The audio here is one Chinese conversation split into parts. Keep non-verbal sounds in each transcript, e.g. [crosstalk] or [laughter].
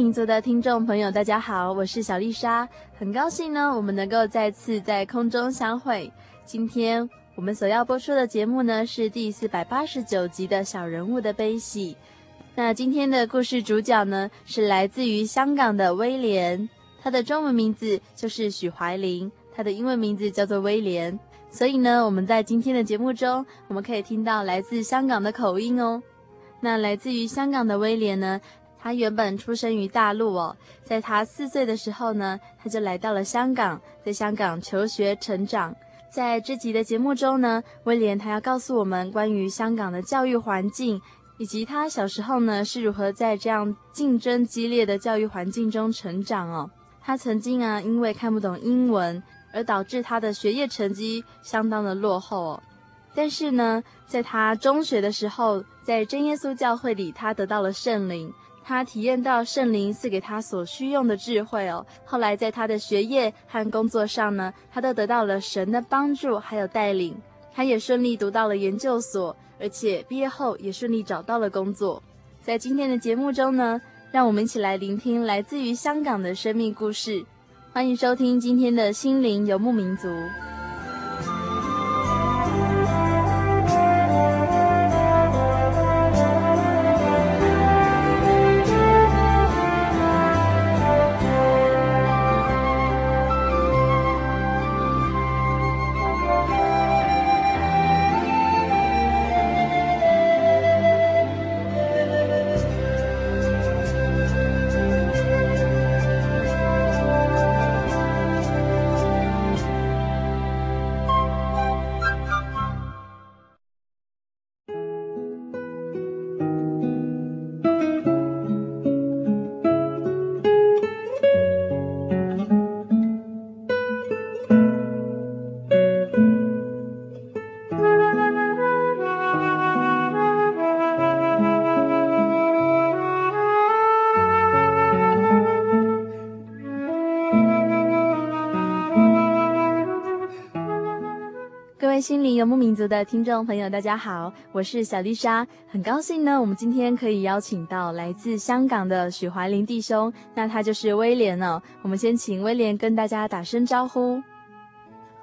民族的听众朋友，大家好，我是小丽莎，很高兴呢，我们能够再次在空中相会。今天我们所要播出的节目呢，是第四百八十九集的小人物的悲喜。那今天的故事主角呢，是来自于香港的威廉，他的中文名字就是许怀林，他的英文名字叫做威廉。所以呢，我们在今天的节目中，我们可以听到来自香港的口音哦。那来自于香港的威廉呢，他原本出生于大陆哦，在他四岁的时候呢，他就来到了香港，在香港求学成长。在这集的节目中呢，威廉他要告诉我们关于香港的教育环境，以及他小时候呢是如何在这样竞争激烈的教育环境中成长哦。他曾经啊，因为看不懂英文，而导致他的学业成绩相当的落后哦。但是呢，在他中学的时候，在真耶稣教会里，他得到了圣灵。他体验到圣灵赐给他所需用的智慧哦。后来在他的学业和工作上呢，他都得到了神的帮助还有带领。他也顺利读到了研究所，而且毕业后也顺利找到了工作。在今天的节目中呢，让我们一起来聆听来自于香港的生命故事。欢迎收听今天的心灵游牧民族。心灵游牧民族的听众朋友，大家好，我是小丽莎，很高兴呢，我们今天可以邀请到来自香港的许怀林弟兄，那他就是威廉哦。我们先请威廉跟大家打声招呼。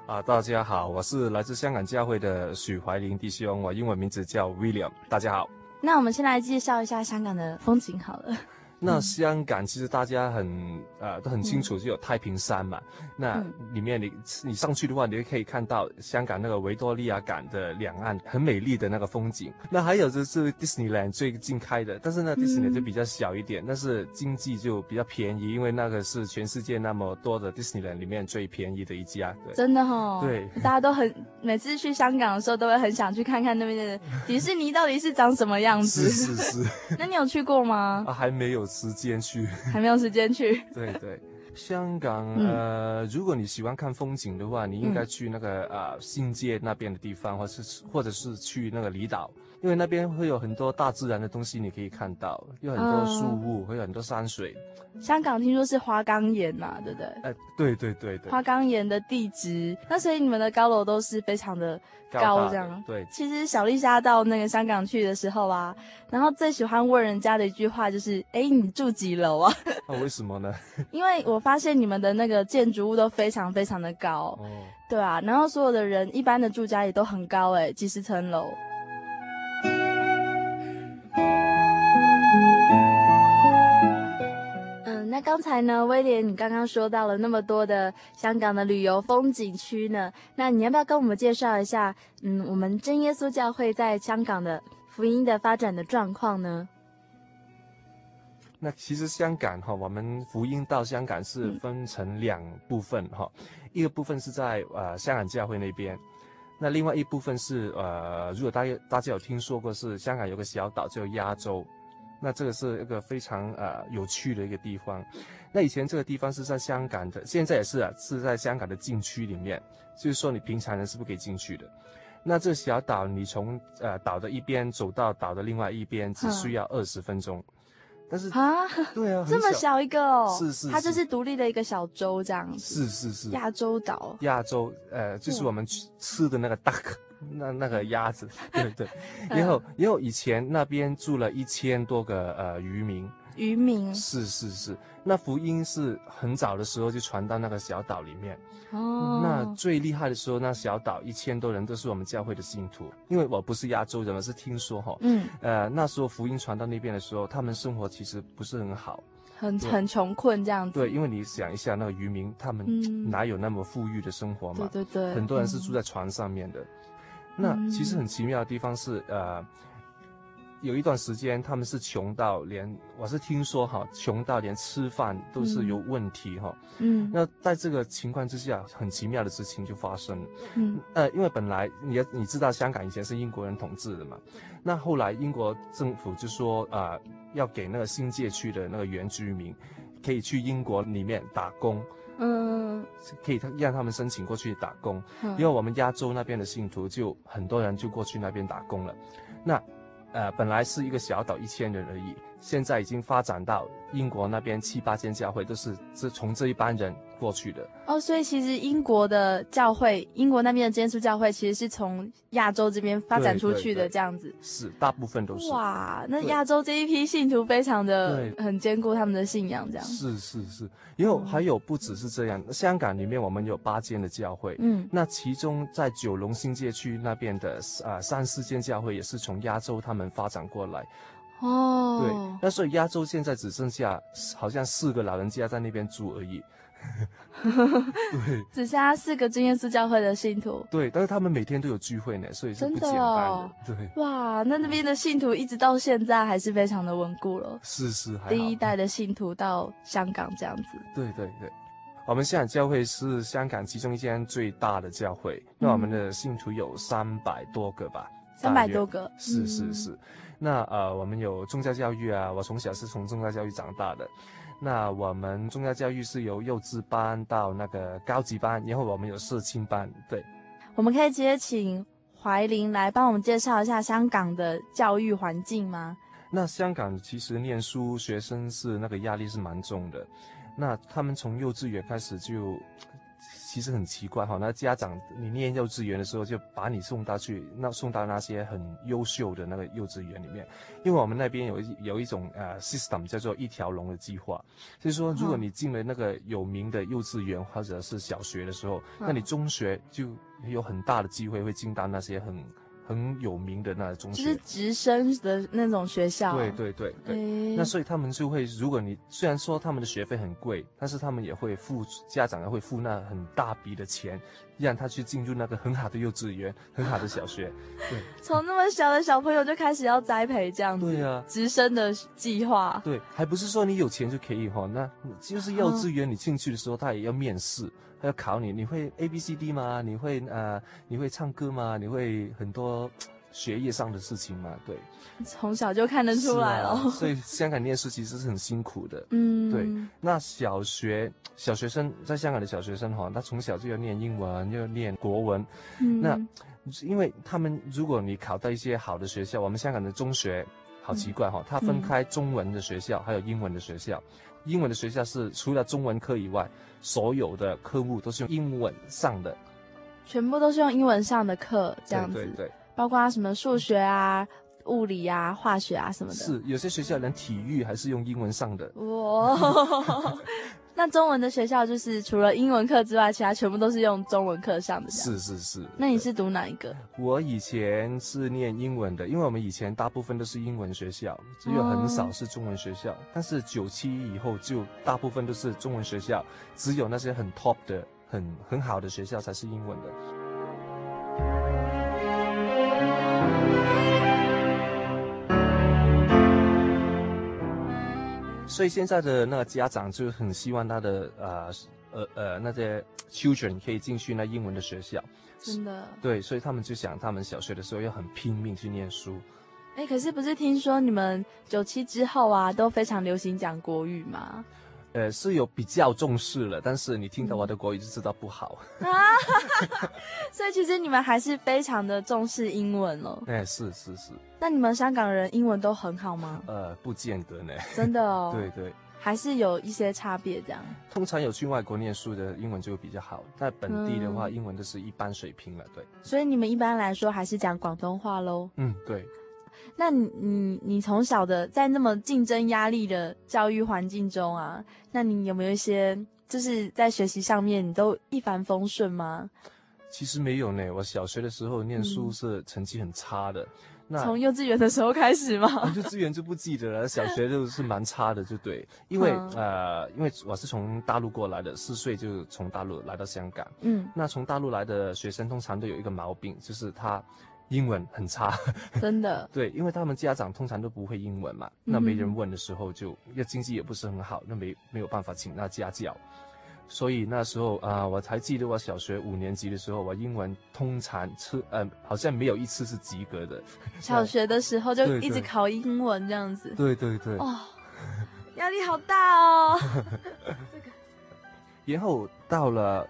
啊，大家好，我是来自香港教会的许怀林弟兄，我英文名字叫 William，大家好。那我们先来介绍一下香港的风景好了。那香港其实大家很呃都很清楚，就有太平山嘛。嗯、那里面你你上去的话，你就可以看到香港那个维多利亚港的两岸很美丽的那个风景。那还有就是 Disneyland 最近开的，但是呢 Disneyland 就比较小一点，嗯、但是经济就比较便宜，因为那个是全世界那么多的 Disneyland 里面最便宜的一家。对，真的哦。对，大家都很每次去香港的时候，都会很想去看看那边的 [laughs] 迪士尼到底是长什么样子。是是是。[laughs] 那你有去过吗？啊，还没有。时间去 [laughs] 还没有时间去。对对，香港呃，如果你喜欢看风景的话，你应该去那个呃新界那边的地方，或是或者是去那个离岛。因为那边会有很多大自然的东西，你可以看到，有很多树木，会有很多山水。香港听说是花岗岩嘛，对不对？哎，对对对对。花岗岩的地质，那所以你们的高楼都是非常的高，这样。对。其实小丽莎到那个香港去的时候啊，然后最喜欢问人家的一句话就是：“哎，你住几楼啊？”那 [laughs] 为什么呢？[laughs] 因为我发现你们的那个建筑物都非常非常的高。哦。对啊，然后所有的人一般的住家也都很高，哎，几十层楼。那刚才呢，威廉，你刚刚说到了那么多的香港的旅游风景区呢，那你要不要跟我们介绍一下，嗯，我们真耶稣教会在香港的福音的发展的状况呢？那其实香港哈，我们福音到香港是分成两部分哈，嗯、一个部分是在呃香港教会那边，那另外一部分是呃，如果大家大家有听说过，是香港有个小岛叫亚洲。那这个是一个非常呃有趣的一个地方。那以前这个地方是在香港的，现在也是啊，是在香港的禁区里面，就是说你平常人是不可以进去的。那这小岛，你从呃岛的一边走到岛的另外一边，只需要二十分钟。但是啊，对啊，这么小一个哦，是是，它就是独立的一个小洲这样子。是是是，亚洲岛。亚洲，呃，就是我们吃的那个 duck。那那个鸭子，对对，然后然后以前那边住了一千多个呃渔民，渔民。是是是，那福音是很早的时候就传到那个小岛里面，哦，那最厉害的时候，那小岛一千多人都是我们教会的信徒，因为我不是亚洲人，我是听说哈，嗯，呃那时候福音传到那边的时候，他们生活其实不是很好，很很穷困这样子，对，因为你想一下那个渔民，他们哪有那么富裕的生活嘛，对对对，很多人是住在船上面的。那其实很奇妙的地方是，呃，有一段时间他们是穷到连，我是听说哈，穷到连吃饭都是有问题哈。嗯。那在这个情况之下，很奇妙的事情就发生。嗯。呃，因为本来你你知道香港以前是英国人统治的嘛，那后来英国政府就说啊，呃，要给那个新界区的那个原居民，可以去英国里面打工。嗯，可以让他们申请过去打工，嗯、因为我们亚洲那边的信徒就很多人就过去那边打工了。那，呃，本来是一个小岛一千人而已，现在已经发展到英国那边七八间教会都是这从这一班人过去的。哦，所以其实英国的教会，英国那边的真耶稣教会其实是从亚洲这边发展出去的，这样子。是，大部分都是。哇，那亚洲这一批信徒非常的很坚固他们的信仰，这样。是是是。因为还有不只是这样，香港里面我们有八间的教会，嗯，那其中在九龙新界区那边的啊、呃、三四间教会也是从亚洲他们发展过来，哦，对，那所以亚洲现在只剩下好像四个老人家在那边住而已。对，只剩下四个真耶稣教会的信徒。对，但是他们每天都有聚会呢，所以是不简单的。真的哦，对，哇，那那边的信徒一直到现在还是非常的稳固了。是是。第一代的信徒到香港这样子。对对对，我们香港教会是香港其中一间最大的教会，嗯、那我们的信徒有三百多个吧？三百多个。是是是，嗯、那呃，我们有宗教教育啊，我从小是从宗教教育长大的。那我们中教教育是由幼稚班到那个高级班，然后我们有社青班。对，我们可以直接请怀林来帮我们介绍一下香港的教育环境吗？那香港其实念书学生是那个压力是蛮重的，那他们从幼稚园开始就。其实很奇怪哈，那家长你念幼稚园的时候就把你送到去那送到那些很优秀的那个幼稚园里面，因为我们那边有一有一种呃 system 叫做一条龙的计划，就是说如果你进了那个有名的幼稚园或者是小学的时候，那你中学就有很大的机会会进到那些很。很有名的那中学，就是直升的那种学校。对对对对，欸、那所以他们就会，如果你虽然说他们的学费很贵，但是他们也会付家长也会付那很大笔的钱，让他去进入那个很好的幼稚园、很好的小学。[laughs] 对，从那么小的小朋友就开始要栽培这样子。对啊，直升的计划。对，还不是说你有钱就可以哈，那就是幼稚园你进去的时候，他也要面试。他要考你，你会 A B C D 吗？你会呃，你会唱歌吗？你会很多学业上的事情嘛？对，从小就看得出来了。啊、[laughs] 所以香港念书其实是很辛苦的。嗯，对。那小学小学生在香港的小学生哈，他从小就要念英文，又要念国文。嗯，那因为他们如果你考到一些好的学校，我们香港的中学好奇怪哈、哦，它分开中文的学校还有英文的学校。英文的学校是除了中文科以外，所有的科目都是用英文上的，全部都是用英文上的课，这样子。对对对，包括什么数学啊、物理啊、化学啊什么的。是，有些学校连体育还是用英文上的。哇。[laughs] [laughs] 那中文的学校就是除了英文课之外，其他全部都是用中文课上的。是是是。那你是读哪一个？我以前是念英文的，因为我们以前大部分都是英文学校，只有很少是中文学校。嗯、但是九七以后就大部分都是中文学校，只有那些很 top 的、很很好的学校才是英文的。所以现在的那个家长就很希望他的呃呃呃那些 children 可以进去那英文的学校，真的。对，所以他们就想他们小学的时候要很拼命去念书。哎，可是不是听说你们九七之后啊都非常流行讲国语吗？呃，是有比较重视了，但是你听到我的国语就知道不好。啊，[laughs] 所以其实你们还是非常的重视英文哦。[laughs] 哎，是是是。那你们香港人英文都很好吗？呃，不见得呢。真的哦。[laughs] 对对。还是有一些差别这样。通常有去外国念书的英文就会比较好，在本地的话，嗯、英文都是一般水平了。对。所以你们一般来说还是讲广东话喽？嗯，对。那你你你从小的在那么竞争压力的教育环境中啊，那你有没有一些就是在学习上面你都一帆风顺吗？其实没有呢，我小学的时候念书是成绩很差的。嗯、那从幼稚园的时候开始吗？幼稚园就不记得了，小学就 [laughs] 是蛮差的，就对。因为、嗯、呃，因为我是从大陆过来的，四岁就从大陆来到香港。嗯。那从大陆来的学生通常都有一个毛病，就是他。英文很差，真的。[laughs] 对，因为他们家长通常都不会英文嘛，嗯、那没人问的时候就，要经济也不是很好，那没没有办法请那家教，所以那时候啊、呃，我才记得我小学五年级的时候，我英文通常是呃，好像没有一次是及格的。[laughs] 小学的时候就一直考英文这样子。对对对。哦，压力好大哦。这个。然后到了。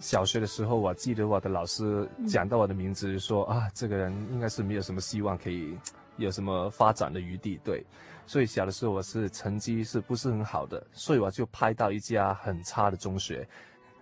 小学的时候，我记得我的老师讲到我的名字，就说、嗯、啊，这个人应该是没有什么希望可以有什么发展的余地。对，所以小的时候我是成绩是不是很好的，所以我就派到一家很差的中学。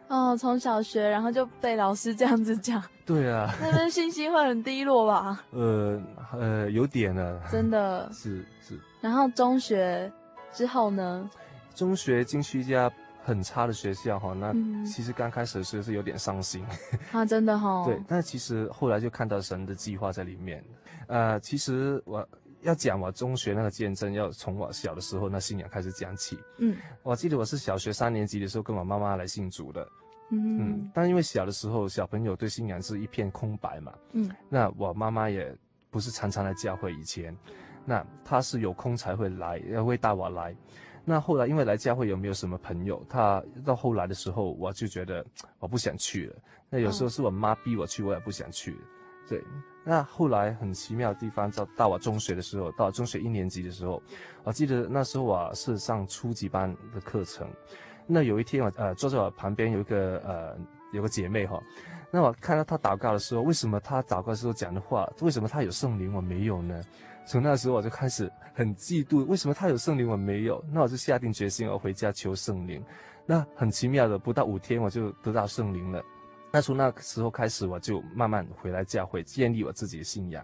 哦，从小学然后就被老师这样子讲。对啊。那边信心会很低落吧？[laughs] 呃呃，有点呢。真的。[laughs] 是是。然后中学之后呢？中学进去一家。很差的学校哈，那其实刚开始的时候是有点伤心、嗯、[laughs] 啊，真的哈、哦。对，但其实后来就看到神的计划在里面。呃，其实我要讲我中学那个见证，要从我小的时候那信仰开始讲起。嗯，我记得我是小学三年级的时候跟我妈妈来信主的。嗯嗯。但因为小的时候小朋友对信仰是一片空白嘛。嗯。那我妈妈也不是常常来教会以前，那她是有空才会来，也会带我来。那后来因为来教会有没有什么朋友？他到后来的时候，我就觉得我不想去了。那有时候是我妈逼我去，我也不想去。对，那后来很奇妙的地方，到到我中学的时候，到中学一年级的时候，我记得那时候我是上初级班的课程。那有一天我呃坐在我旁边有一个呃有个姐妹哈，那我看到她祷告的时候，为什么她祷告的时候讲的话，为什么她有圣灵我没有呢？从那时候我就开始很嫉妒，为什么他有圣灵我没有？那我就下定决心，我回家求圣灵。那很奇妙的，不到五天我就得到圣灵了。那从那个时候开始，我就慢慢回来教会，建立我自己的信仰。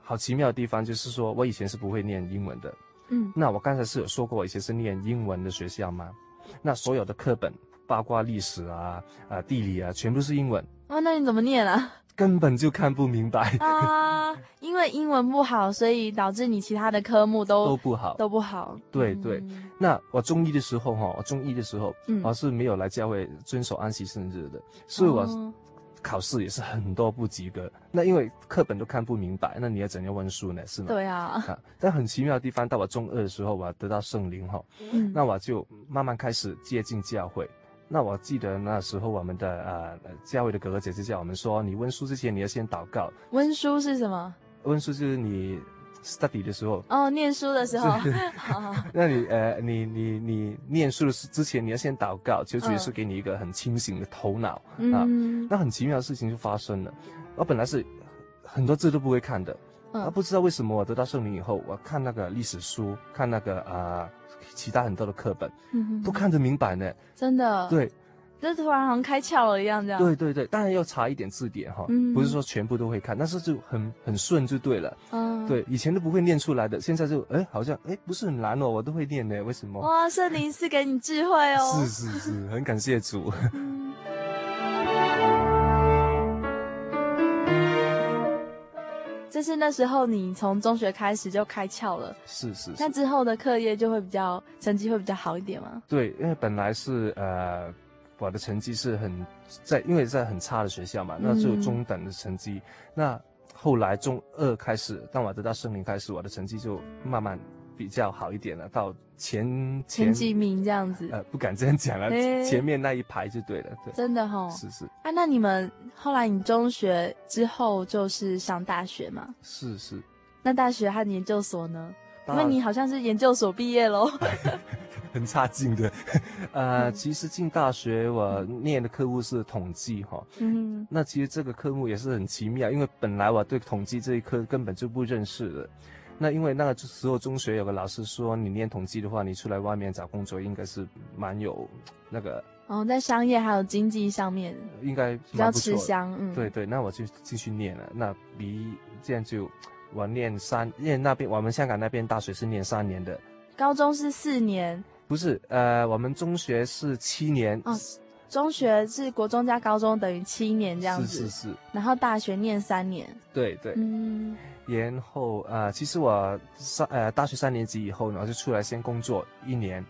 好奇妙的地方就是说，我以前是不会念英文的。嗯，那我刚才是有说过，我以前是念英文的学校吗？那所有的课本，包括历史啊、啊地理啊，全部是英文。哦，那你怎么念啊？根本就看不明白啊！因为英文不好，所以导致你其他的科目都都不好，都不好。对对，那我中一的时候哈，我中一的时候，嗯，我是没有来教会遵守安息圣日的，所以我考试也是很多不及格。那因为课本都看不明白，那你要怎样温书呢？是吗？对啊。啊，但很奇妙的地方，到我中二的时候，我得到圣灵哈，嗯，那我就慢慢开始接近教会。那我记得那时候我们的呃教会的哥哥姐姐叫我们说，你温书之前你要先祷告。温书是什么？温书就是你 study 的时候。哦，念书的时候。[laughs] 好。[laughs] 那你呃你你你念书的之前你要先祷告，求主耶稣给你一个很清醒的头脑、嗯、啊。那很奇妙的事情就发生了。我本来是很多字都不会看的。嗯，啊，不知道为什么我得到圣灵以后，我看那个历史书，看那个啊、呃、其他很多的课本，都看得明白呢。真的，对，就突然好像开窍了一样，这样。对对对，当然要查一点字典哈，嗯，不是说全部都会看，但是就很很顺就对了。嗯，对，以前都不会念出来的，现在就哎好像哎不是很难哦，我都会念呢，为什么？哇，圣灵是给你智慧哦。是是是，很感谢主。嗯就是那时候，你从中学开始就开窍了。是是是。那之后的课业就会比较成绩会比较好一点吗？对，因为本来是呃，我的成绩是很在，因为在很差的学校嘛，那就中等的成绩。嗯、那后来中二开始，当我得到圣灵开始，我的成绩就慢慢比较好一点了，到前前，前几名这样子。呃，不敢这样讲了，欸、前面那一排就对了。对，真的哈、哦。是是。啊，那你们后来你中学之后就是上大学吗？是是。那大学和研究所呢？因为你好像是研究所毕业喽。[laughs] 很差劲的。[laughs] 呃，嗯、其实进大学我念的科目是统计哈。嗯。那其实这个科目也是很奇妙，因为本来我对统计这一科根本就不认识的。那因为那个时候中学有个老师说，你念统计的话，你出来外面找工作应该是蛮有那个哦，在商业还有经济上面应该比较吃香。嗯，对对，那我就继续念了。那比这样就我念三，念那边我们香港那边大学是念三年的，高中是四年，不是呃，我们中学是七年。哦，中学是国中加高中等于七年这样子，是是是，然后大学念三年，对对，嗯。然后呃，其实我上呃大学三年级以后呢，我就出来先工作一年，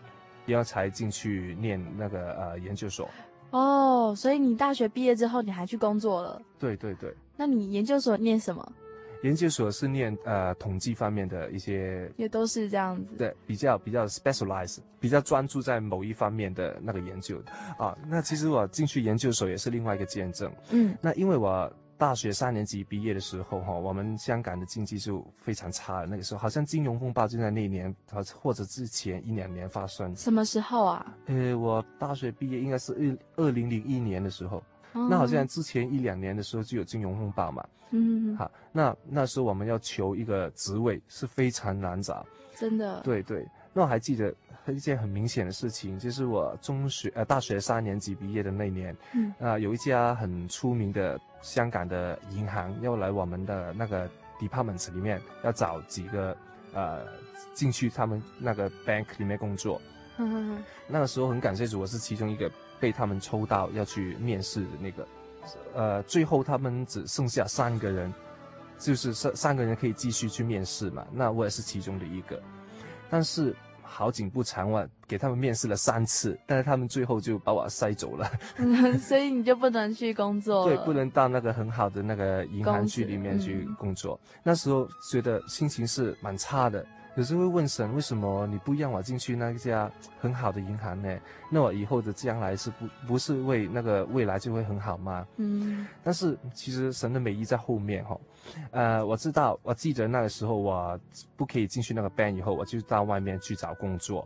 然后才进去念那个呃研究所。哦，所以你大学毕业之后你还去工作了？对对对。那你研究所念什么？研究所是念呃统计方面的一些，也都是这样子。对，比较比较 specialize，比较专注在某一方面的那个研究啊。那其实我进去研究所也是另外一个见证。嗯，那因为我。大学三年级毕业的时候，哈，我们香港的经济就非常差了。那个时候，好像金融风暴就在那一年，或者之前一两年发生。什么时候啊？呃，我大学毕业应该是二二零零一年的时候。哦、那好像之前一两年的时候就有金融风暴嘛。嗯。好，那那时候我们要求一个职位是非常难找。真的。对对。那我还记得一件很明显的事情，就是我中学呃大学三年级毕业的那年，嗯，啊、呃，有一家很出名的。香港的银行要来我们的那个 department 里面，要找几个呃进去他们那个 bank 里面工作。[laughs] 那个时候很感谢主，我是其中一个被他们抽到要去面试的那个。呃，最后他们只剩下三个人，就是三三个人可以继续去面试嘛。那我也是其中的一个，但是。好景不长，晚。给他们面试了三次，但是他们最后就把我筛走了。嗯，[laughs] 所以你就不能去工作。[laughs] 对，不能到那个很好的那个银行区里面去工作。嗯，那时候觉得心情是蛮差的。有时候会问神，为什么你不让我进去那家很好的银行呢？那我以后的将来是不不是为那个未来就会很好吗？嗯。但是其实神的美意在后面哈，呃，我知道，我记得那个时候我不可以进去那个 bank 以后，我就到外面去找工作。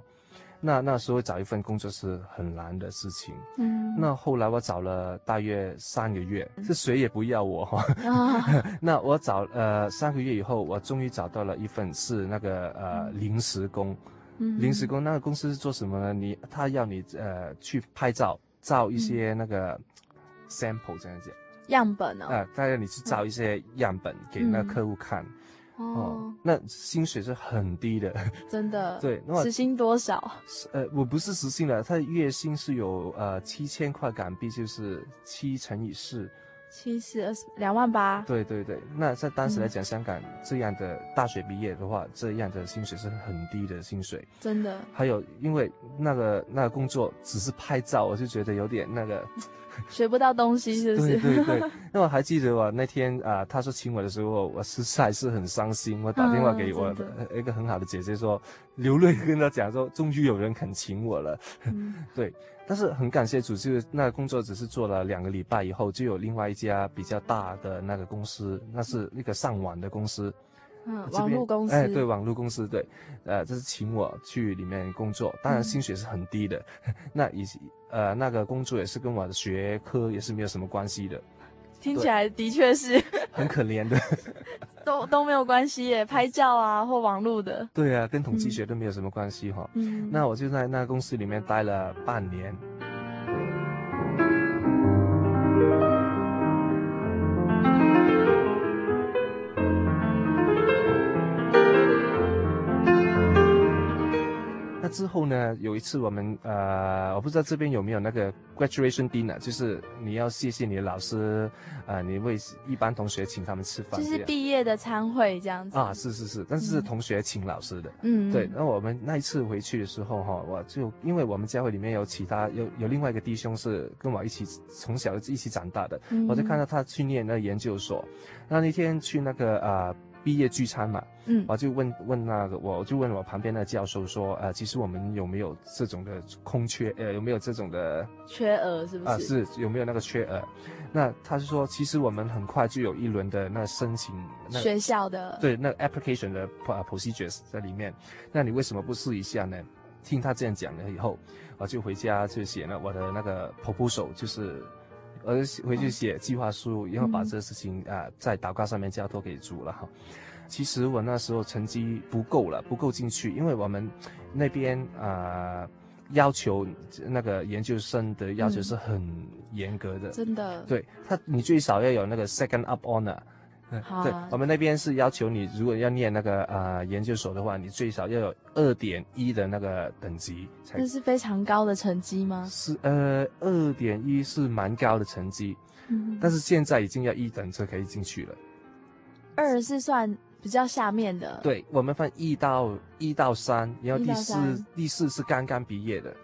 那那时候找一份工作是很难的事情。嗯。那后来我找了大约三个月，是谁也不要我哈。[laughs] 那我找呃三个月以后，我终于找到了一份是那个呃临时工。嗯。临时工那个公司是做什么呢？你他要你呃去拍照，照一些那个 sample 这样子。样本哦。呃，他要你去照一些样本给那个客户看。哦，那薪水是很低的，[laughs] [laughs] 真的。对，那时薪多少？呃，我不是时薪的，他的月薪是有呃七千块港币，就是七乘以四，七十二十两万八。对对对，那在当时来讲，嗯、香港这样的大学毕业的话，这样的薪水是很低的薪水，真的。还有，因为那个那个工作只是拍照，我就觉得有点那个。[laughs] 学不到东西是不是？对对对，那我还记得我那天啊、呃，他说请我的时候，我实在是很伤心。我打电话给我的一个很好的姐姐说，流泪跟她讲说，终于有人肯请我了。嗯、[laughs] 对，但是很感谢主，就是那个工作只是做了两个礼拜以后，就有另外一家比较大的那个公司，那是那个上网的公司。嗯，网络公司。哎，对，网络公司，对，呃，这是请我去里面工作，当然薪水是很低的。嗯、[laughs] 那以及呃，那个工作也是跟我的学科也是没有什么关系的。听起来的确是 [laughs] 很可怜的，都都没有关系耶，拍照啊或网络的。对啊，跟统计学都没有什么关系哈。嗯，那我就在那个公司里面待了半年。那之后呢？有一次我们呃，我不知道这边有没有那个 graduation dinner，就是你要谢谢你的老师，呃，你为一般同学请他们吃饭，就是毕业的餐会这样子啊，是是是，但是是同学请老师的，嗯，对。那我们那一次回去的时候哈，我就因为我们教会里面有其他有有另外一个弟兄是跟我一起从小一起长大的，嗯、我就看到他去念那个研究所，那那天去那个呃。毕业聚餐嘛，嗯，我就问问那个，我就问我旁边那个教授说，呃，其实我们有没有这种的空缺，呃，有没有这种的缺额，是不是？啊，是有没有那个缺额？那他是说，其实我们很快就有一轮的那申请，那学校的对，那个 application 的 procedures 在里面，那你为什么不试一下呢？听他这样讲了以后，我就回家就写了我的那个 proposal，就是。而回去写计划书，然后把这个事情啊、呃、在祷告上面交托给主了哈。其实我那时候成绩不够了，不够进去，因为我们那边啊、呃、要求那个研究生的要求是很严格的，真的。对他，你最少要有那个 second up honor。好对，我们那边是要求你，如果要念那个呃研究所的话，你最少要有二点一的那个等级才。这是非常高的成绩吗？是，呃，二点一是蛮高的成绩，嗯，但是现在已经要一等就可以进去了。二是算比较下面的。对，我们分一到一到三，然后第四第四是刚刚毕业的。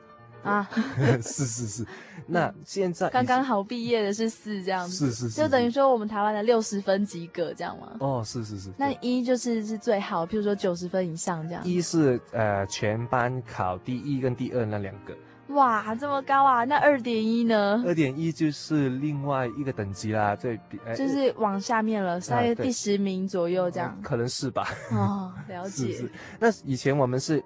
[laughs] 啊，[laughs] 是是是，那现在刚刚好毕业的是四这样子，是是是，就等于说我们台湾的六十分及格这样吗？哦，是是是，那一就是是最好，譬如说九十分以上这样。一是呃全班考第一跟第二那两个。哇，这么高啊！那二点一呢？二点一就是另外一个等级啦，对，呃、就是往下面了，大约第十名左右这样。嗯、可能是吧。哦，了解。[laughs] 是是，那以前我们是。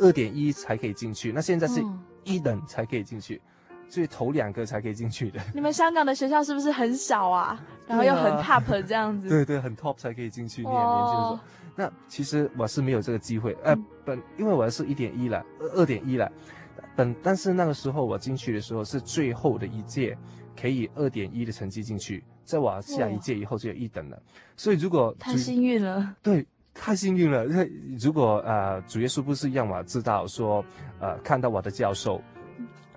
二点一才可以进去，那现在是一等才可以进去，嗯、所以头两个才可以进去的。[laughs] 你们香港的学校是不是很小啊？然后又很 top 这样子？对对，很 top 才可以进去念研究所。那其实我是没有这个机会，呃，本因为我是一点一了，二点一了，本但是那个时候我进去的时候是最后的一届，可以二点一的成绩进去，再往下一届以后就有一等了。所以如果太幸运了，对。太幸运了，因为如果呃主耶稣不是让我知道说，呃看到我的教授，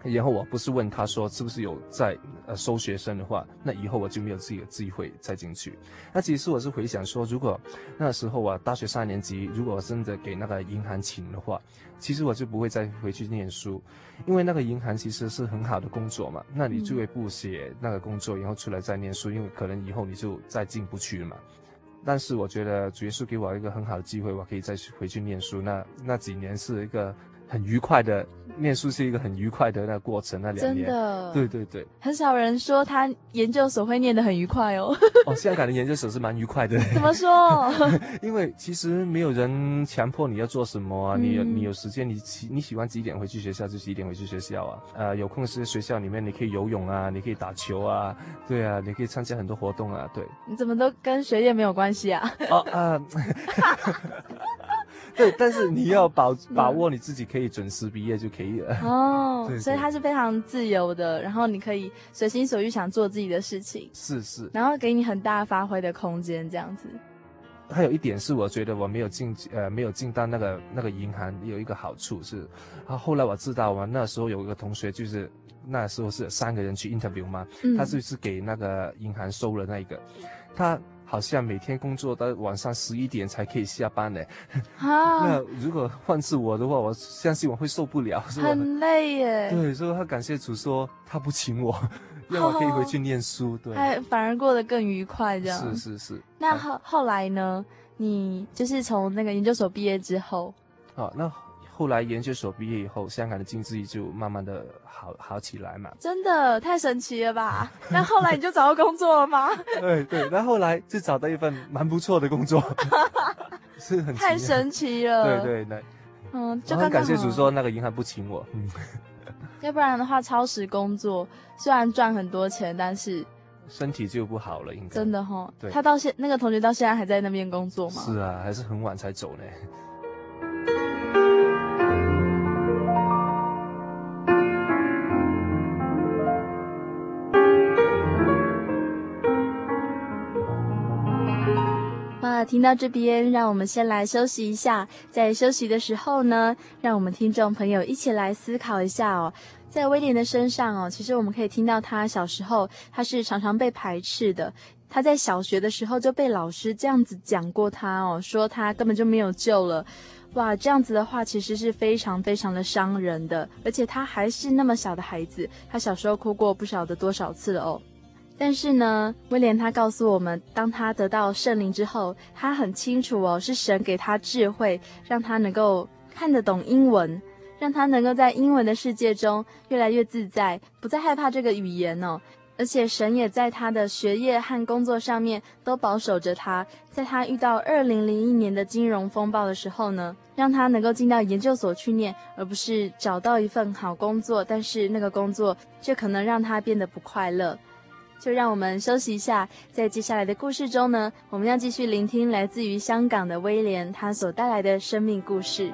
然后我不是问他说是不是有在呃收学生的话，那以后我就没有这个机会再进去。那其实我是回想说，如果那时候我大学三年级，如果我真的给那个银行请的话，其实我就不会再回去念书，因为那个银行其实是很好的工作嘛，那你就会不写那个工作，然后出来再念书，因为可能以后你就再进不去了嘛。但是我觉得主耶稣给我一个很好的机会，我可以再去回去念书。那那几年是一个很愉快的，念书是一个很愉快的那个过程。那两年，真的，对对对，很少人说他研究所会念得很愉快哦。[laughs] 哦，香港的研究所是蛮愉快的。怎么说？[laughs] 因为其实没有人强迫你要做什么啊，你有你有时间，你喜你喜欢几点回去学校就几点回去学校啊。呃，有空时学校里面你可以游泳啊，你可以打球啊，对啊，你可以参加很多活动啊，对。你怎么都跟学业没有关系啊？哦啊。[laughs] 对，但是你要把把 [laughs] 握你自己可以准时毕业就可以了。哦，对 [laughs] 对，所以它是非常自由的，然后你可以随心所欲想做自己的事情。是是。然后给你很大发挥的空间，这样子。还有一点是，我觉得我没有进呃没有进到那个那个银行，有一个好处是，啊后来我知道我，那时候有一个同学就是那时候是三个人去 interview 嘛，嗯、他就是给那个银行收了那一个，他。好像每天工作到晚上十一点才可以下班呢。啊，[laughs] 那如果换是我的话，我相信我会受不了，[laughs] 是吧？很累耶。对，所以他感谢主说他不请我，[laughs] 让我可以回去念书。对，还反而过得更愉快，这样。是是是。那后后来呢？你就是从那个研究所毕业之后。好，那。后来研究所毕业以后，香港的经济就慢慢的好好起来嘛。真的太神奇了吧？[laughs] 那后来你就找到工作了吗？[laughs] 对对，那后来就找到一份蛮不错的工作，[laughs] 是很太神奇了。对对对，嗯，就很感谢主说那个银行不请我，嗯，要不然的话超时工作虽然赚很多钱，但是身体就不好了，应该真的哈、哦。对，他到现那个同学到现在还在那边工作吗？是啊，还是很晚才走呢。听到这边，让我们先来休息一下。在休息的时候呢，让我们听众朋友一起来思考一下哦。在威廉的身上哦，其实我们可以听到他小时候他是常常被排斥的。他在小学的时候就被老师这样子讲过他哦，说他根本就没有救了。哇，这样子的话其实是非常非常的伤人的。而且他还是那么小的孩子，他小时候哭过不晓得多少次了哦。但是呢，威廉他告诉我们，当他得到圣灵之后，他很清楚哦，是神给他智慧，让他能够看得懂英文。让他能够在英文的世界中越来越自在，不再害怕这个语言哦。而且神也在他的学业和工作上面都保守着他。在他遇到二零零一年的金融风暴的时候呢，让他能够进到研究所去念，而不是找到一份好工作，但是那个工作却可能让他变得不快乐。就让我们休息一下，在接下来的故事中呢，我们要继续聆听来自于香港的威廉他所带来的生命故事。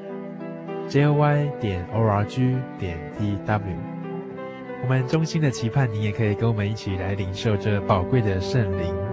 ：joy 点 org 点 d w，。我们衷心的期盼，你也可以跟我们一起来领受这宝贵的圣灵。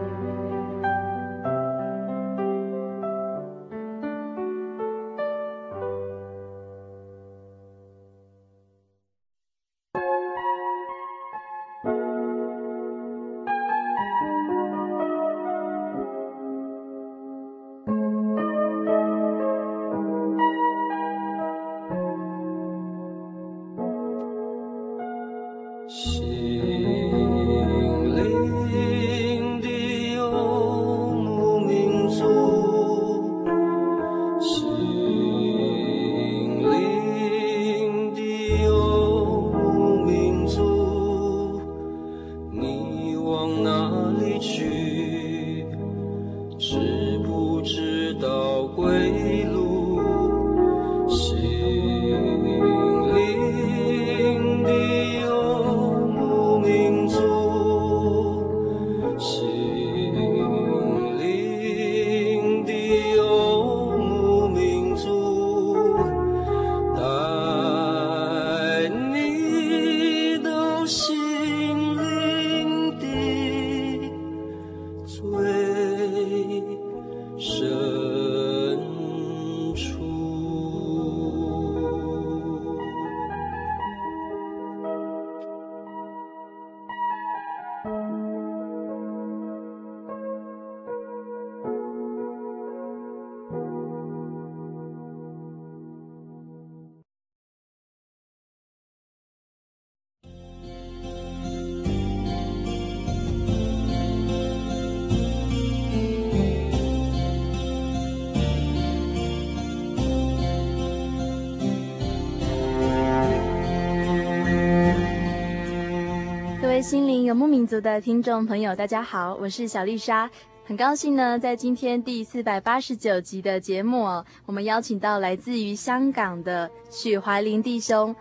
民族的听众朋友，大家好，我是小丽莎，很高兴呢，在今天第四百八十九集的节目哦，我们邀请到来自于香港的许怀林弟兄。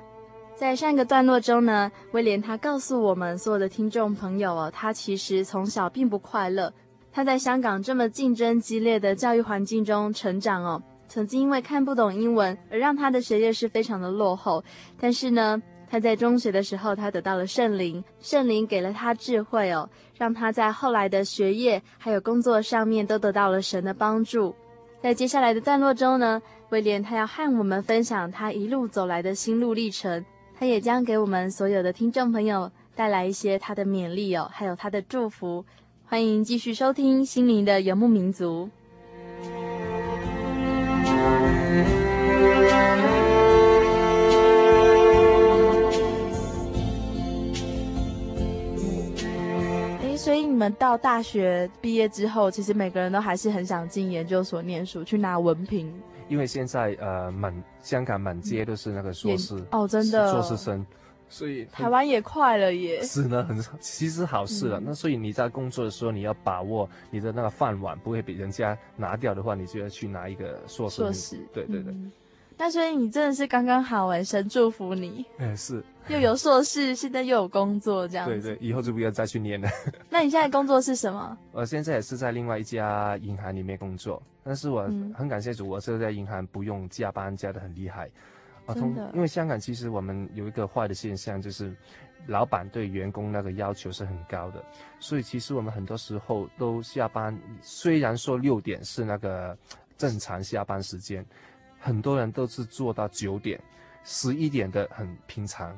在上一个段落中呢，威廉他告诉我们所有的听众朋友哦，他其实从小并不快乐，他在香港这么竞争激烈的教育环境中成长哦，曾经因为看不懂英文而让他的学业是非常的落后，但是呢。他在中学的时候，他得到了圣灵，圣灵给了他智慧哦，让他在后来的学业还有工作上面都得到了神的帮助。在接下来的段落中呢，威廉他要和我们分享他一路走来的心路历程，他也将给我们所有的听众朋友带来一些他的勉励哦，还有他的祝福。欢迎继续收听心灵的游牧民族。们到大学毕业之后，其实每个人都还是很想进研究所念书，去拿文凭。因为现在呃满香港满街都是那个硕士哦，真的硕士生，所以台湾也快了耶。是呢，很其实好事了。嗯、那所以你在工作的时候，你要把握你的那个饭碗不会被人家拿掉的话，你就要去拿一个硕士。硕士，对对对。嗯那所以你真的是刚刚好哎，神祝福你。哎，是，又有硕士，现在又有工作，这样子。对对，以后就不要再去念了。[laughs] 那你现在工作是什么？我现在也是在另外一家银行里面工作，但是我很感谢主，我是在银行不用加班，加的很厉害。真的。因为香港其实我们有一个坏的现象，就是老板对员工那个要求是很高的，所以其实我们很多时候都下班，虽然说六点是那个正常下班时间。很多人都是做到九点、十一点的很平常，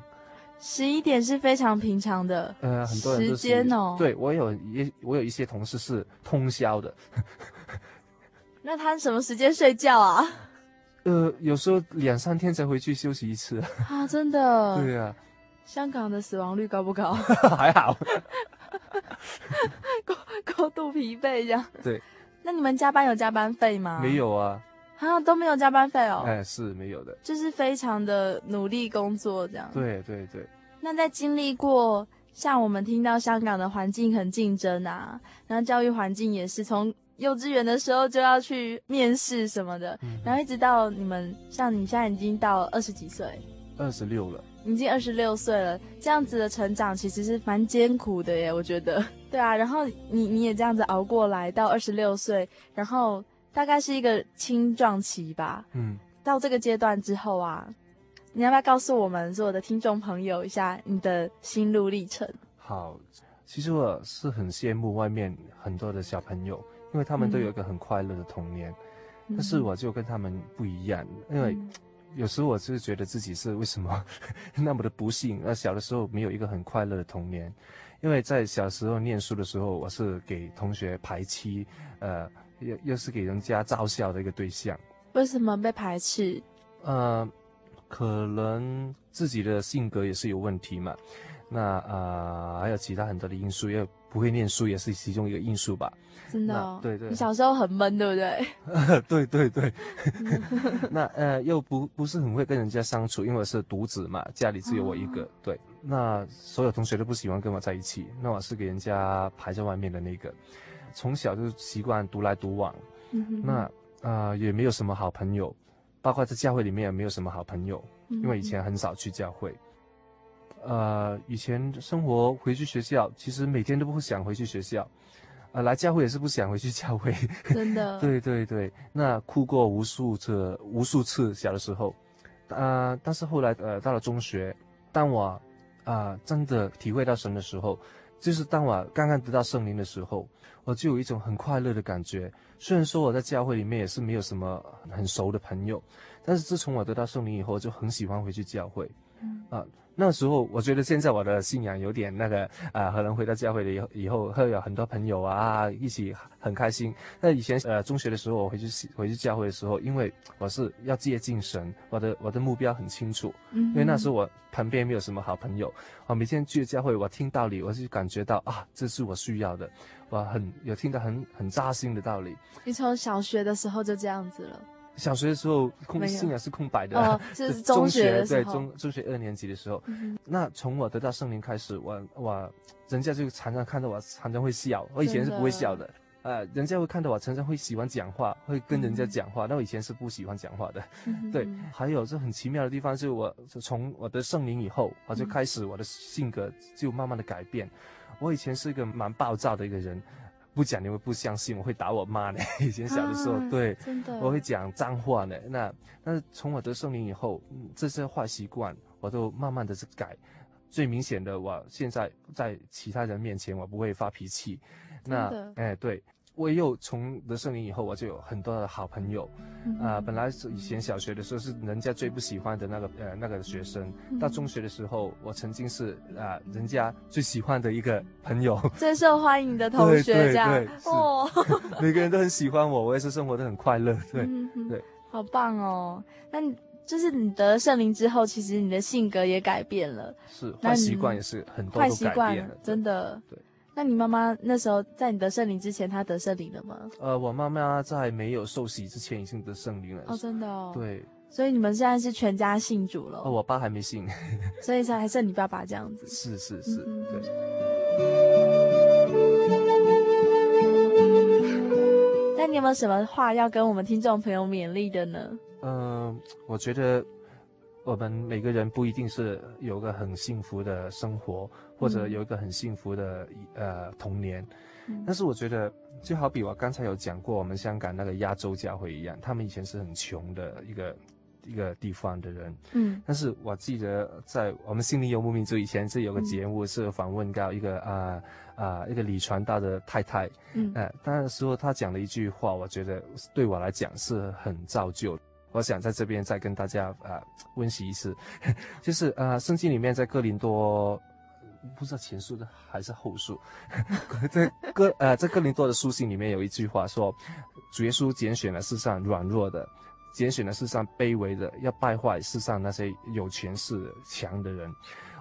十一点是非常平常的。呃，很多人。时间哦。对，我有一我有一些同事是通宵的。[laughs] 那他什么时间睡觉啊？呃，有时候两三天才回去休息一次。啊，真的？[laughs] 对啊。香港的死亡率高不高？[laughs] 还好。高高度疲惫这样。对。那你们加班有加班费吗？没有啊。啊，都没有加班费哦。哎，是没有的，就是非常的努力工作这样。对对对。那在经历过像我们听到香港的环境很竞争啊，然后教育环境也是从幼稚园的时候就要去面试什么的，嗯、然后一直到你们像你现在已经到二十几岁，二十六了，已经二十六岁了，这样子的成长其实是蛮艰苦的耶，我觉得。[laughs] 对啊，然后你你也这样子熬过来到二十六岁，然后。大概是一个青壮期吧。嗯，到这个阶段之后啊，你要不要告诉我们所有的听众朋友一下你的心路历程？好，其实我是很羡慕外面很多的小朋友，因为他们都有一个很快乐的童年，嗯、但是我就跟他们不一样，嗯、因为有时候我是觉得自己是为什么 [laughs] 那么的不幸，而小的时候没有一个很快乐的童年，因为在小时候念书的时候，我是给同学排期，呃。又又是给人家嘲笑的一个对象，为什么被排斥？呃，可能自己的性格也是有问题嘛。那呃，还有其他很多的因素，又不会念书也是其中一个因素吧。真的哦？对对。你小时候很闷，对不对？对 [laughs] 对对。[laughs] 那呃，又不不是很会跟人家相处，因为我是独子嘛，家里只有我一个。哦、对。那所有同学都不喜欢跟我在一起，那我是给人家排在外面的那个。从小就习惯独来独往，嗯、那啊、呃、也没有什么好朋友，包括在教会里面也没有什么好朋友，因为以前很少去教会。呃，以前生活回去学校，其实每天都不想回去学校，呃，来教会也是不想回去教会。真的。[laughs] 对对对，那哭过无数次，无数次小的时候，啊、呃，但是后来呃到了中学，当我啊、呃、真的体会到神的时候，就是当我刚刚得到圣灵的时候。我就有一种很快乐的感觉。虽然说我在教会里面也是没有什么很熟的朋友，但是自从我得到圣灵以后，就很喜欢回去教会。嗯啊。那时候我觉得现在我的信仰有点那个啊，可能回到教会了以后，以后会有很多朋友啊，一起很开心。那以前呃中学的时候，我回去回去教会的时候，因为我是要接近神，我的我的目标很清楚。嗯，因为那时候我旁边没有什么好朋友，我每天去教会，我听道理，我就感觉到啊，这是我需要的，我很有听到很很扎心的道理。你从小学的时候就这样子了。小学的时候空信仰是空白的，哦，[laughs] 是中学对中中学二年级的时候，嗯、那从我得到圣灵开始，我我人家就常常看到我常常会笑，我以前是不会笑的，的呃，人家会看到我常常会喜欢讲话，会跟人家讲话，那、嗯、我以前是不喜欢讲话的，嗯、[laughs] 对，还有这很奇妙的地方就是我从我的圣灵以后，我就开始我的性格就慢慢的改变，我以前是一个蛮暴躁的一个人。不讲你会不相信，我会打我妈呢。以前小的时候，啊、对，真的，我会讲脏话呢。那但是从我得圣灵以后，这些坏习惯我都慢慢的去改。最明显的，我现在在其他人面前我不会发脾气。那的哎，对。我又从得圣灵以后，我就有很多的好朋友，啊、本来是以前小学的时候是人家最不喜欢的那个呃那个学生，嗯、到中学的时候，我曾经是啊、呃、人家最喜欢的一个朋友，最受欢迎的同学，这样哦，[laughs] 每个人都很喜欢我，我也是生活的很快乐，对、嗯、对，好棒哦。那你就是你得了圣灵之后，其实你的性格也改变了，是坏习惯也是很多都改变了，真的，对。那你妈妈那时候在你得圣灵之前，她得圣灵了吗？呃，我妈妈在没有受洗之前已经得圣灵了。哦，真的哦。对。所以你们现在是全家信主了？哦，我爸还没信。[laughs] 所以才还剩你爸爸这样子。是是是，嗯、对。那你有没有什么话要跟我们听众朋友勉励的呢？嗯、呃，我觉得。我们每个人不一定是有个很幸福的生活，或者有一个很幸福的、嗯、呃童年，但是我觉得就好比我刚才有讲过，我们香港那个亚洲教会一样，他们以前是很穷的一个一个地方的人，嗯，但是我记得在我们心灵游牧民族以前是有个节目是访问到一个啊啊、呃呃、一个李传道的太太，嗯，呃，那时候他讲了一句话，我觉得对我来讲是很造就。我想在这边再跟大家啊温习一次，[laughs] 就是啊圣经里面在哥林多，不知道前书的还是后书，[laughs] 在哥呃在哥林多的书信里面有一句话说，主耶稣拣选了世上软弱的，拣选了世上卑微的，要败坏世上那些有权势强的人。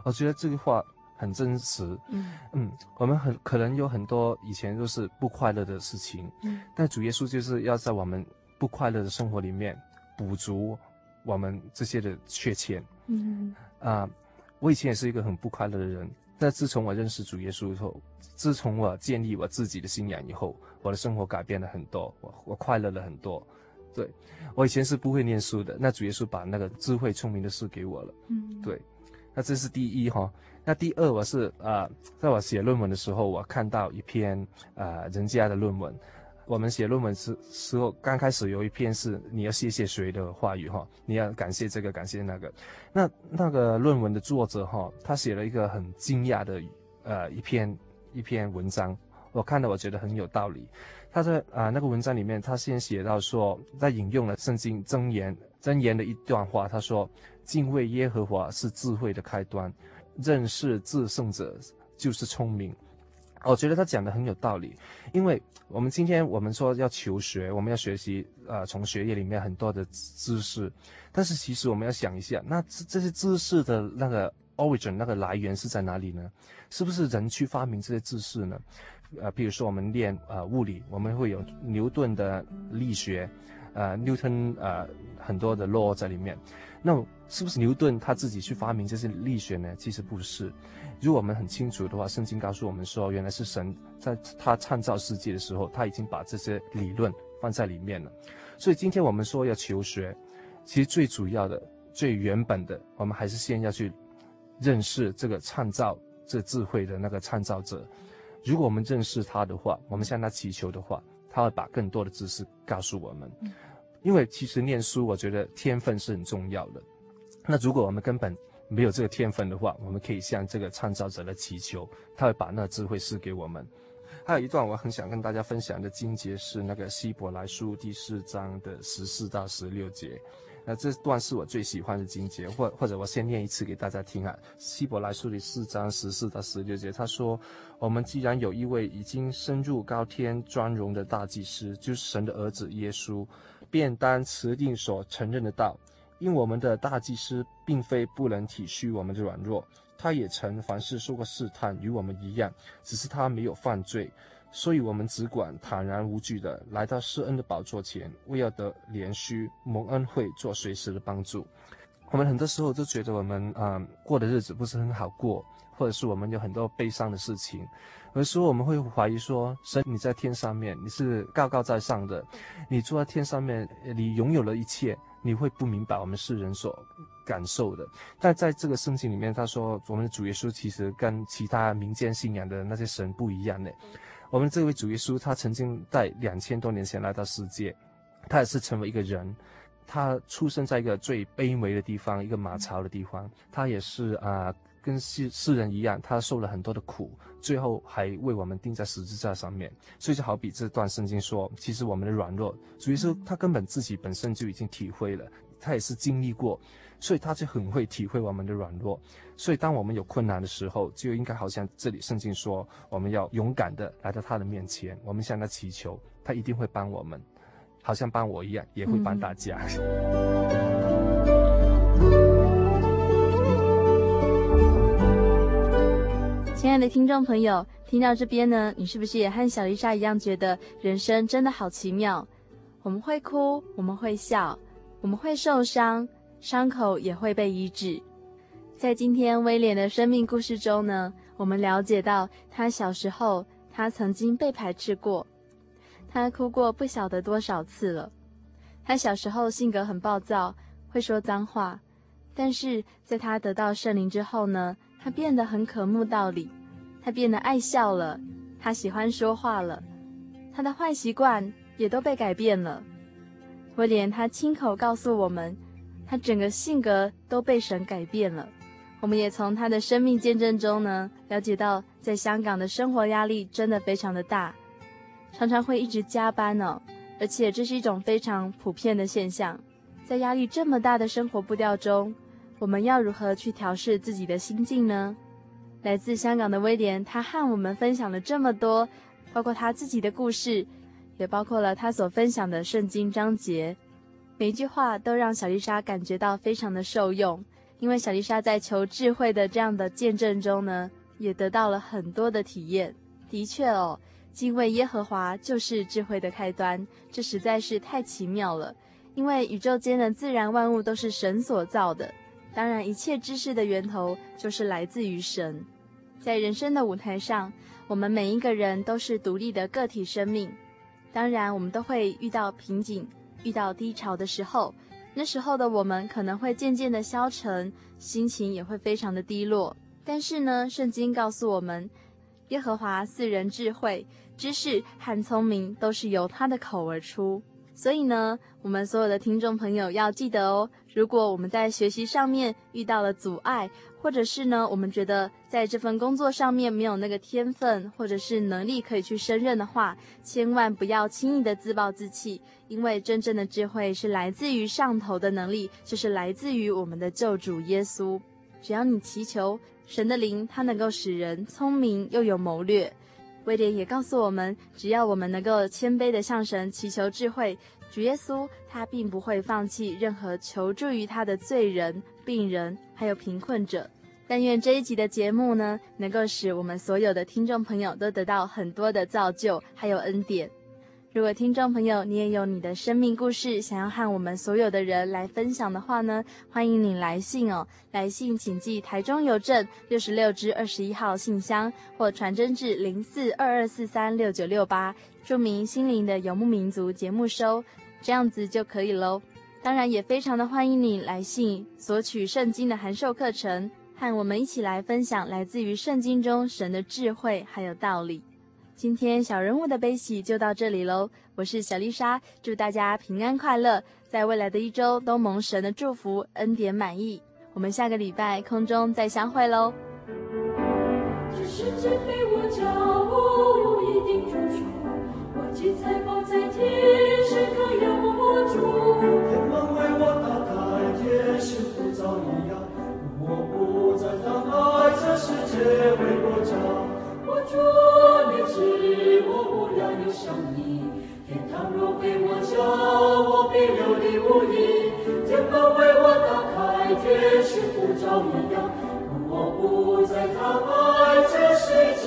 我觉得这句话很真实。嗯嗯，我们很可能有很多以前都是不快乐的事情，嗯，但主耶稣就是要在我们不快乐的生活里面。补足我们这些的缺欠。嗯啊、呃，我以前也是一个很不快乐的人，但自从我认识主耶稣以后，自从我建立我自己的信仰以后，我的生活改变了很多，我我快乐了很多。对，我以前是不会念书的，那主耶稣把那个智慧聪明的事给我了。嗯，对，那这是第一哈。那第二，我是啊、呃，在我写论文的时候，我看到一篇啊、呃、人家的论文。我们写论文时时候，刚开始有一篇是你要谢谢谁的话语哈，你要感谢这个，感谢那个。那那个论文的作者哈，他写了一个很惊讶的呃一篇一篇文章，我看了我觉得很有道理。他在啊、那个文章里面，他先写到说，在引用了圣经箴言箴言的一段话，他说：敬畏耶和华是智慧的开端，认识至圣者就是聪明。我觉得他讲的很有道理，因为我们今天我们说要求学，我们要学习，呃，从学业里面很多的知识，但是其实我们要想一下，那这这些知识的那个 origin 那个来源是在哪里呢？是不是人去发明这些知识呢？呃，比如说我们练呃物理，我们会有牛顿的力学，呃，Newton 呃很多的 law 在里面，那是不是牛顿他自己去发明这些力学呢？其实不是。如果我们很清楚的话，圣经告诉我们说，原来是神在他创造世界的时候，他已经把这些理论放在里面了。所以今天我们说要求学，其实最主要的、最原本的，我们还是先要去认识这个创造这智慧的那个创造者。如果我们认识他的话，我们向他祈求的话，他会把更多的知识告诉我们。因为其实念书，我觉得天分是很重要的。那如果我们根本没有这个天分的话，我们可以向这个创造者来祈求，他会把那智慧赐给我们。还有一段我很想跟大家分享的经节是那个希伯来书第四章的十四到十六节，那这段是我最喜欢的经节，或或者我先念一次给大家听啊。希伯来书第四章十四到十六节，他说：“我们既然有一位已经升入高天尊荣的大祭司，就是神的儿子耶稣，便当持定所承认的道。”因我们的大祭司并非不能体恤我们的软弱，他也曾凡事受过试探，与我们一样，只是他没有犯罪，所以我们只管坦然无惧的来到施恩的宝座前，为要得怜恤蒙恩惠，做随时的帮助。我们很多时候都觉得我们啊、过的日子不是很好过，或者是我们有很多悲伤的事情，有时候我们会怀疑说，神你在天上面，你是高高在上的，你坐在天上面，你拥有了一切。你会不明白我们世人所感受的，但在这个圣经里面，他说我们的主耶稣其实跟其他民间信仰的那些神不一样呢。我们这位主耶稣，他曾经在两千多年前来到世界，他也是成为一个人，他出生在一个最卑微的地方，一个马槽的地方，他也是啊。呃跟世世人一样，他受了很多的苦，最后还为我们钉在十字架上面。所以就好比这段圣经说，其实我们的软弱，主耶稣他根本自己本身就已经体会了，他也是经历过，所以他就很会体会我们的软弱。所以当我们有困难的时候，就应该好像这里圣经说，我们要勇敢的来到他的面前，我们向他祈求，他一定会帮我们，好像帮我一样，也会帮大家。[laughs] 亲爱的听众朋友，听到这边呢，你是不是也和小丽莎一样觉得人生真的好奇妙？我们会哭，我们会笑，我们会受伤，伤口也会被医治。在今天威廉的生命故事中呢，我们了解到他小时候，他曾经被排斥过，他哭过不晓得多少次了。他小时候性格很暴躁，会说脏话，但是在他得到圣灵之后呢，他变得很渴慕道理，他变得爱笑了，他喜欢说话了，他的坏习惯也都被改变了。威廉他亲口告诉我们，他整个性格都被神改变了。我们也从他的生命见证中呢，了解到在香港的生活压力真的非常的大，常常会一直加班哦，而且这是一种非常普遍的现象。在压力这么大的生活步调中，我们要如何去调试自己的心境呢？来自香港的威廉，他和我们分享了这么多，包括他自己的故事，也包括了他所分享的圣经章节，每一句话都让小丽莎感觉到非常的受用。因为小丽莎在求智慧的这样的见证中呢，也得到了很多的体验。的确哦，敬畏耶和华就是智慧的开端，这实在是太奇妙了。因为宇宙间的自然万物都是神所造的，当然一切知识的源头就是来自于神。在人生的舞台上，我们每一个人都是独立的个体生命，当然我们都会遇到瓶颈、遇到低潮的时候。那时候的我们可能会渐渐的消沉，心情也会非常的低落。但是呢，圣经告诉我们，耶和华赐人智慧、知识和聪明，都是由他的口而出。所以呢，我们所有的听众朋友要记得哦，如果我们在学习上面遇到了阻碍，或者是呢，我们觉得在这份工作上面没有那个天分或者是能力可以去胜任的话，千万不要轻易的自暴自弃，因为真正的智慧是来自于上头的能力，就是来自于我们的救主耶稣。只要你祈求神的灵，他能够使人聪明又有谋略。威廉也告诉我们，只要我们能够谦卑的向神祈求智慧，主耶稣他并不会放弃任何求助于他的罪人、病人，还有贫困者。但愿这一集的节目呢，能够使我们所有的听众朋友都得到很多的造就，还有恩典。如果听众朋友你也有你的生命故事想要和我们所有的人来分享的话呢，欢迎你来信哦。来信请寄台中邮政六十六支二十一号信箱，或传真至零四二二四三六九六八，注明“心灵的游牧民族”节目收，这样子就可以喽。当然也非常的欢迎你来信索取圣经的函授课程，和我们一起来分享来自于圣经中神的智慧还有道理。今天小人物的悲喜就到这里喽，我是小丽莎，祝大家平安快乐，在未来的一周都蒙神的祝福，恩典满意。我们下个礼拜空中再相会喽。这世界被我骄傲，有一定主权，万金财宝在天，谁可以握不住？天门为我打开，天使呼召一样，我不再世界为我骄主，你知我不要忧伤意，天堂若为我交，我必流离无依。天门为我打开，天使护照一样，我不再贪爱这世界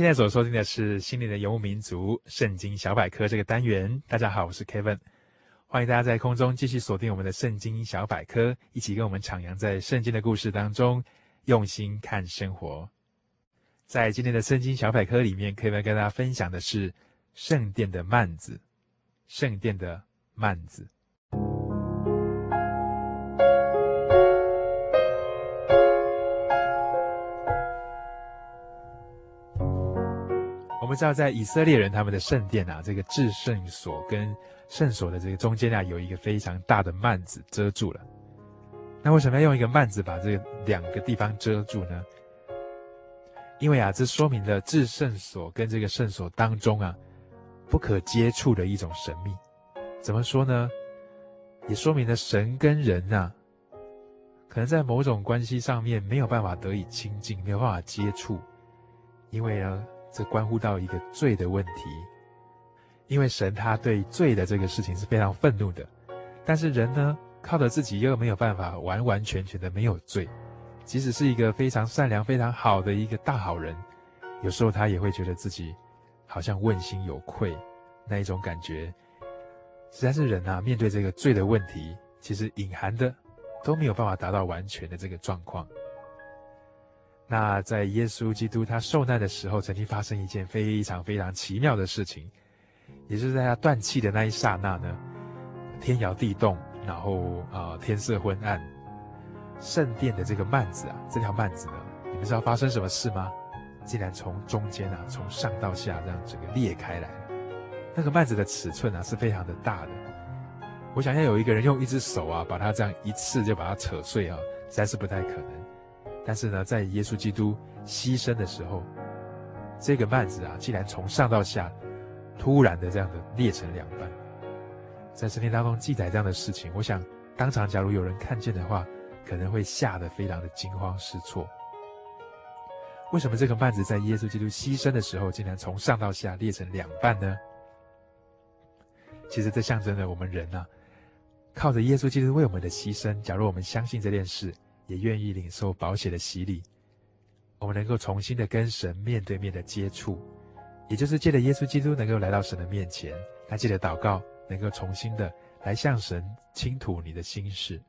现在所收听的是《心灵的游牧民族》圣经小百科这个单元。大家好，我是 Kevin，欢迎大家在空中继续锁定我们的圣经小百科，一起跟我们徜徉在圣经的故事当中，用心看生活。在今天的圣经小百科里面，Kevin 跟大家分享的是圣殿的幔子。圣殿的幔子。我们知道，在以色列人他们的圣殿啊，这个至圣所跟圣所的这个中间啊，有一个非常大的幔子遮住了。那为什么要用一个幔子把这两个地方遮住呢？因为啊，这说明了至圣所跟这个圣所当中啊，不可接触的一种神秘。怎么说呢？也说明了神跟人呐，可能在某种关系上面没有办法得以亲近，没有办法接触，因为呢。这关乎到一个罪的问题，因为神他对罪的这个事情是非常愤怒的，但是人呢，靠着自己又没有办法完完全全的没有罪，即使是一个非常善良、非常好的一个大好人，有时候他也会觉得自己好像问心有愧，那一种感觉，实在是人啊，面对这个罪的问题，其实隐含的都没有办法达到完全的这个状况。那在耶稣基督他受难的时候，曾经发生一件非常非常奇妙的事情，也就是在他断气的那一刹那呢，天摇地动，然后啊、天色昏暗，圣殿的这个幔子啊，这条幔子呢，你们知道发生什么事吗？竟然从中间啊，从上到下这样整个裂开来，那个幔子的尺寸啊是非常的大的，我想要有一个人用一只手啊，把它这样一次就把它扯碎啊，实在是不太可能。但是呢，在耶稣基督牺牲的时候，这个幔子啊，竟然从上到下，突然的这样的裂成两半。在圣经当中记载这样的事情，我想当场假如有人看见的话，可能会吓得非常的惊慌失措。为什么这个幔子在耶稣基督牺牲的时候，竟然从上到下裂成两半呢？其实这象征着我们人啊，靠着耶稣基督为我们的牺牲，假如我们相信这件事。也愿意领受宝血的洗礼，我们能够重新的跟神面对面的接触，也就是借着耶稣基督能够来到神的面前，来借着祷告能够重新的来向神倾吐你的心事。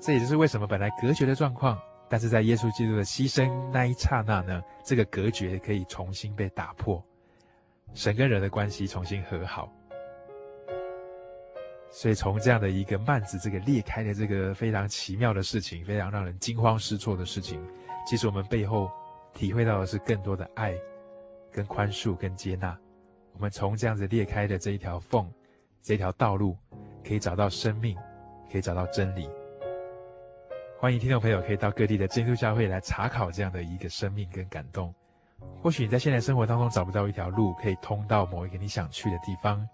这也就是为什么本来隔绝的状况，但是在耶稣基督的牺牲那一刹那呢，这个隔绝可以重新被打破，神跟人的关系重新和好。所以从这样的一个幔子这个裂开的这个非常奇妙的事情，非常让人惊慌失措的事情，其实我们背后体会到的是更多的爱、跟宽恕、跟接纳。我们从这样子裂开的这一条缝、这条道路，可以找到生命，可以找到真理。欢迎听众朋友可以到各地的基督教会来查考这样的一个生命跟感动。或许你在现在生活当中找不到一条路可以通到某一个你想去的地方，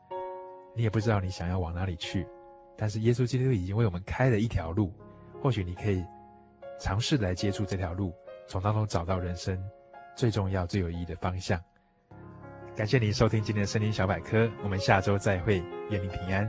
你也不知道你想要往哪里去，但是耶稣基督已经为我们开了一条路，或许你可以尝试来接触这条路，从当中找到人生最重要、最有意义的方向。感谢您收听今天的森林小百科，我们下周再会，愿您平安。